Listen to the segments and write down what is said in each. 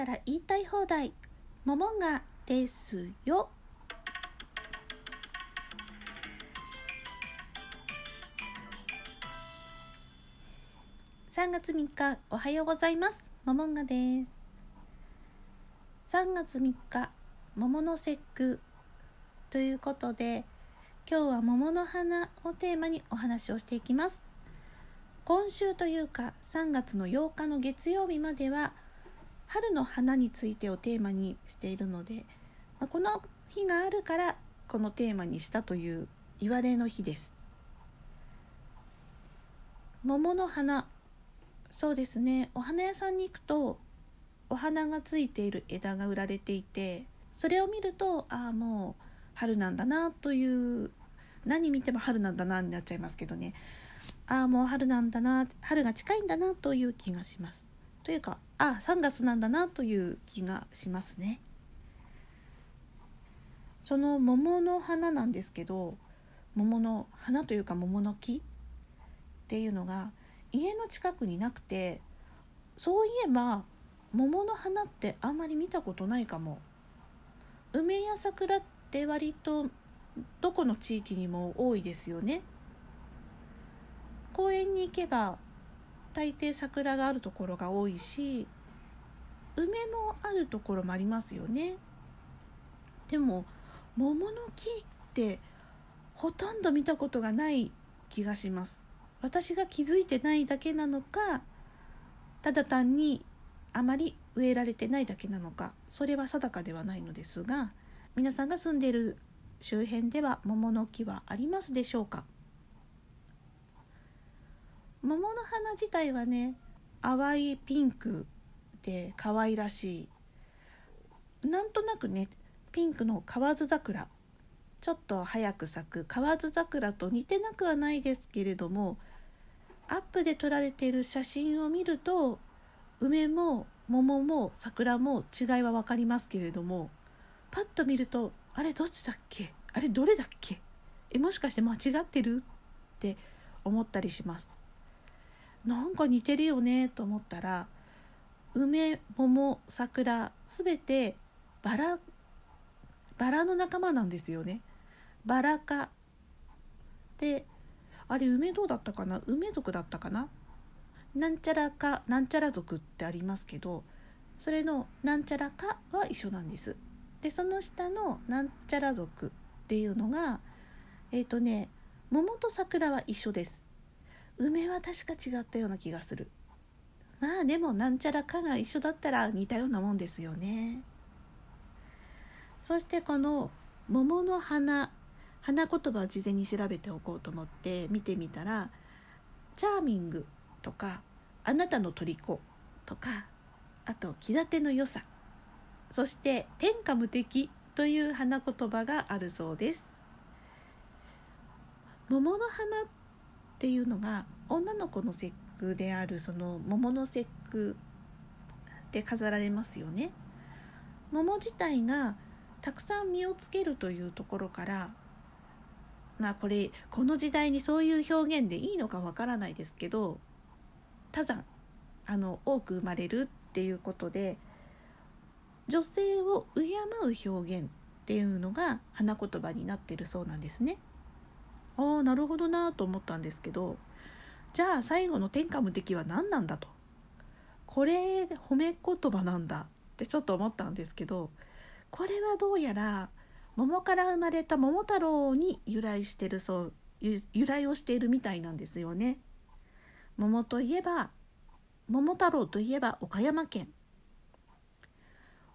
ったら言いたい放題。モモンガですよ。3月3日おはようございます。モモンガです。3月3日桃の節句ということで今日は桃の花をテーマにお話をしていきます。今週というか3月の8日の月曜日までは春の花についてをテーマにしているので、まあ、この日があるからこのテーマにしたという言われの日です。桃の花。そうですね。お花屋さんに行くとお花がついている枝が売られていてそれを見るとああもう春なんだなという何見ても春なんだなになっちゃいますけどね。ああもう春なんだな春が近いんだなという気がします。というかあ3月なんだなという気がしますね。その桃の花なんですけど桃の花というか桃の木っていうのが家の近くになくてそういえば桃の花ってあんまり見たことないかも。梅や桜って割とどこの地域にも多いですよね。公園に行けば大抵桜があるところが多いし梅もあるところもありますよね。でも桃の木ってほとんど見たことがない気がします。私が気づいてないだけなのかただ単にあまり植えられてないだけなのかそれは定かではないのですが皆さんが住んでいる周辺では桃の木はありますでしょうか？桃の花自体はね淡いピンクで可愛らしい。なんとなくねピンクの河津桜。ちょっと早く咲く。河津桜と似てなくはないですけれどもアップで撮られている写真を見ると梅も桃も桜も違いは分かりますけれどもパッと見るとあれどっちだっけ？あれどれだっけ？えもしかして間違ってる？って思ったりします。なんか似てるよねと思ったら梅桃桜すべてバラバラの仲間なんですよね。バラ科。であれ梅どうだったかな？梅族だったかな？なんちゃらかなんちゃら族ってありますけどそれのなんちゃらかは一緒なんです。でその下のなんちゃら族っていうのがえっ、ー、とね桃と桜は一緒です。梅は確か違ったような気がする。まあでもなんちゃらかが一緒だったら似たようなもんですよね。そしてこの桃の花花言葉を事前に調べておこうと思って見てみたら「チャーミング」とか「あなたの虜」とかあと「気立ての良さ」そして「天下無敵」という花言葉があるそうです。桃の花っていうのが女の子の節句であるその桃の節句で飾られますよね。桃自体がたくさん実をつけるというところからまあこれこの時代にそういう表現でいいのかわからないですけど多山あの多く生まれるっていうことで女性を敬う表現っていうのが花言葉になってるそうなんですね。ああなるほどなと思ったんですけどじゃあ最後の天下無敵は何なんだとこれ褒め言葉なんだってちょっと思ったんですけどこれはどうやら桃から生まれた桃太郎に由来してるそう由来をしているみたいなんですよね。桃といえば桃太郎といえば岡山県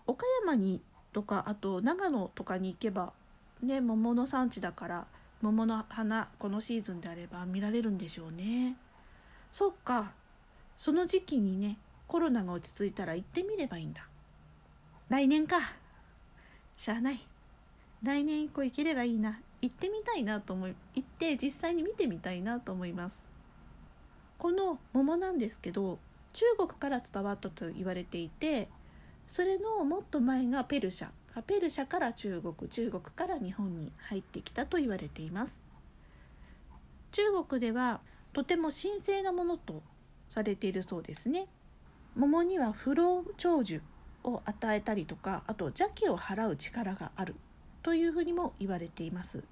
岡山にとかあと長野とかに行けばね桃の産地だから桃の花このシーズンであれば見られるんでしょうね。そっか。その時期にねコロナが落ち着いたら行ってみればいいんだ。来年か。しゃあない。来年以降行ければいいな。行ってみたいなと思い行って実際に見てみたいなと思います。この桃なんですけど中国から伝わったと言われていてそれのもっと前がペルシャ。ペルシャから中国中国から日本に入ってきたと言われています。中国ではとても神聖なものとされているそうですね。桃には不老長寿を与えたりとかあと邪気を払う力があるというふうにも言われています。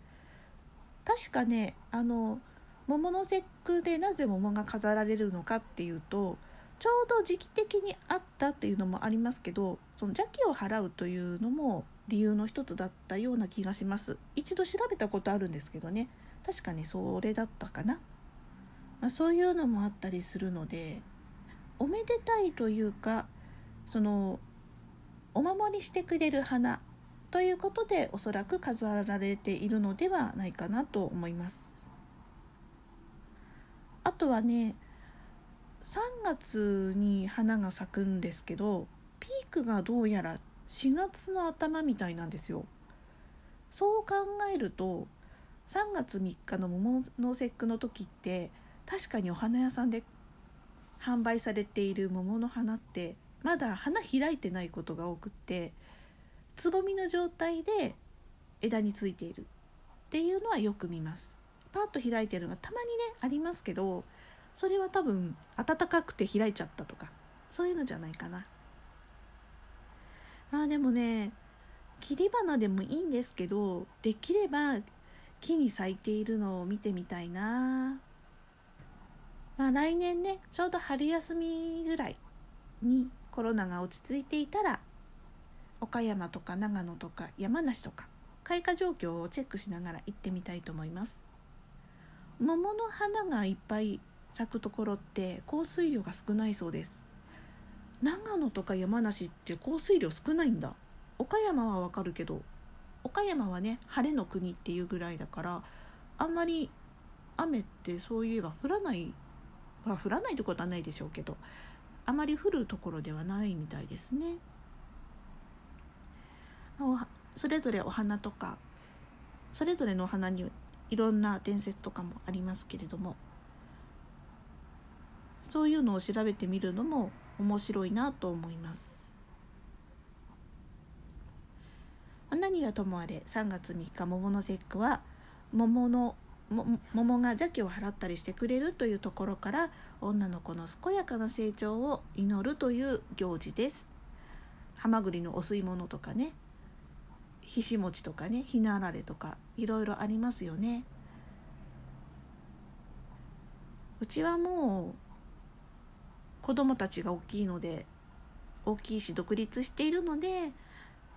確かねあの桃の節句でなぜ桃が飾られるのかっていうとちょうど時期的にあったっていうのもありますけどその邪気を払うというのも理由の一つだったような気がします。一度調べたことあるんですけどね。確かにそれだったかな、まあ、そういうのもあったりするのでおめでたいというかそのお守りしてくれる花ということでおそらく飾られているのではないかなと思います。あとはね3月に花が咲くんですけどピークがどうやら4月の頭みたいなんですよ。そう考えると3月3日の桃の節句の時って確かにお花屋さんで販売されている桃の花ってまだ花開いてないことが多くってつぼみの状態で枝についているっていうのはよく見ます。パッと開いてるのがたまにねありますけどそれは多分暖かくて開いちゃったとかそういうのじゃないかな。あでもね切り花でもいいんですけどできれば木に咲いているのを見てみたいな。まあ来年ねちょうど春休みぐらいにコロナが落ち着いていたら岡山とか長野とか山梨とか開花状況をチェックしながら行ってみたいと思います。桃の花がいっぱい咲くところって降水量が少ないそうです。長野とか山梨って降水量少ないんだ。岡山はわかるけど岡山はね晴れの国っていうぐらいだからあんまり雨ってそういえば降らないは降らないってことはないでしょうけどあまり降るところではないみたいですね。それぞれお花とかそれぞれのお花にいろんな伝説とかもありますけれどもそういうのを調べてみるのも面白いなと思います。何はともあれ3月3日桃の節句は桃の桃が邪気を払ったりしてくれるというところから女の子の健やかな成長を祈るという行事です。はまぐりのお吸い物とかねひし餅とかねひなあられとかいろいろありますよね。うちはもう子供たちが大きいので大きいし独立しているので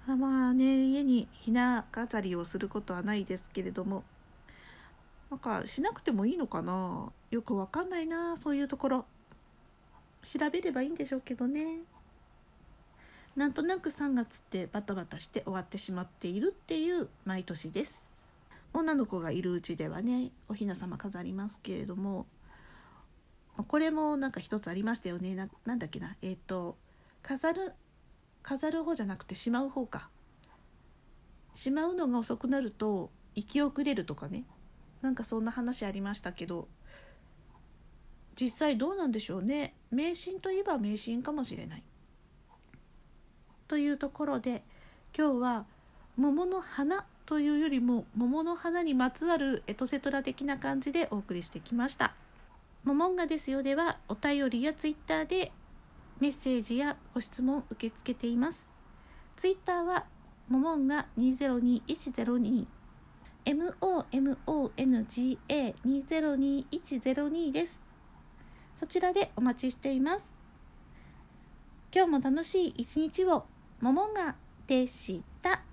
まあね家にひな飾りをすることはないですけれどもなんかしなくてもいいのかな？よくわかんないなそういうところ。調べればいいんでしょうけどね。なんとなく3月ってバタバタして終わってしまっているっていう毎年です。女の子がいるうちではねおひな様飾りますけれどもこれもなんか一つありましたよね。ななんだっけな。えっ、ー、と飾る飾る方じゃなくてしまう方か。しまうのが遅くなると生き遅れるとかね。なんかそんな話ありましたけど。実際どうなんでしょうね。迷信といえば迷信かもしれない。というところで今日は桃の花というよりも桃の花にまつわるエトセトラ的な感じでお送りしてきました。モモンガですよではお便りやツイッターでメッセージやご質問受け付けています。ツイッターはモモンガ202102 MOMONGA202102 です。そちらでお待ちしています。今日も楽しい一日をももがでした。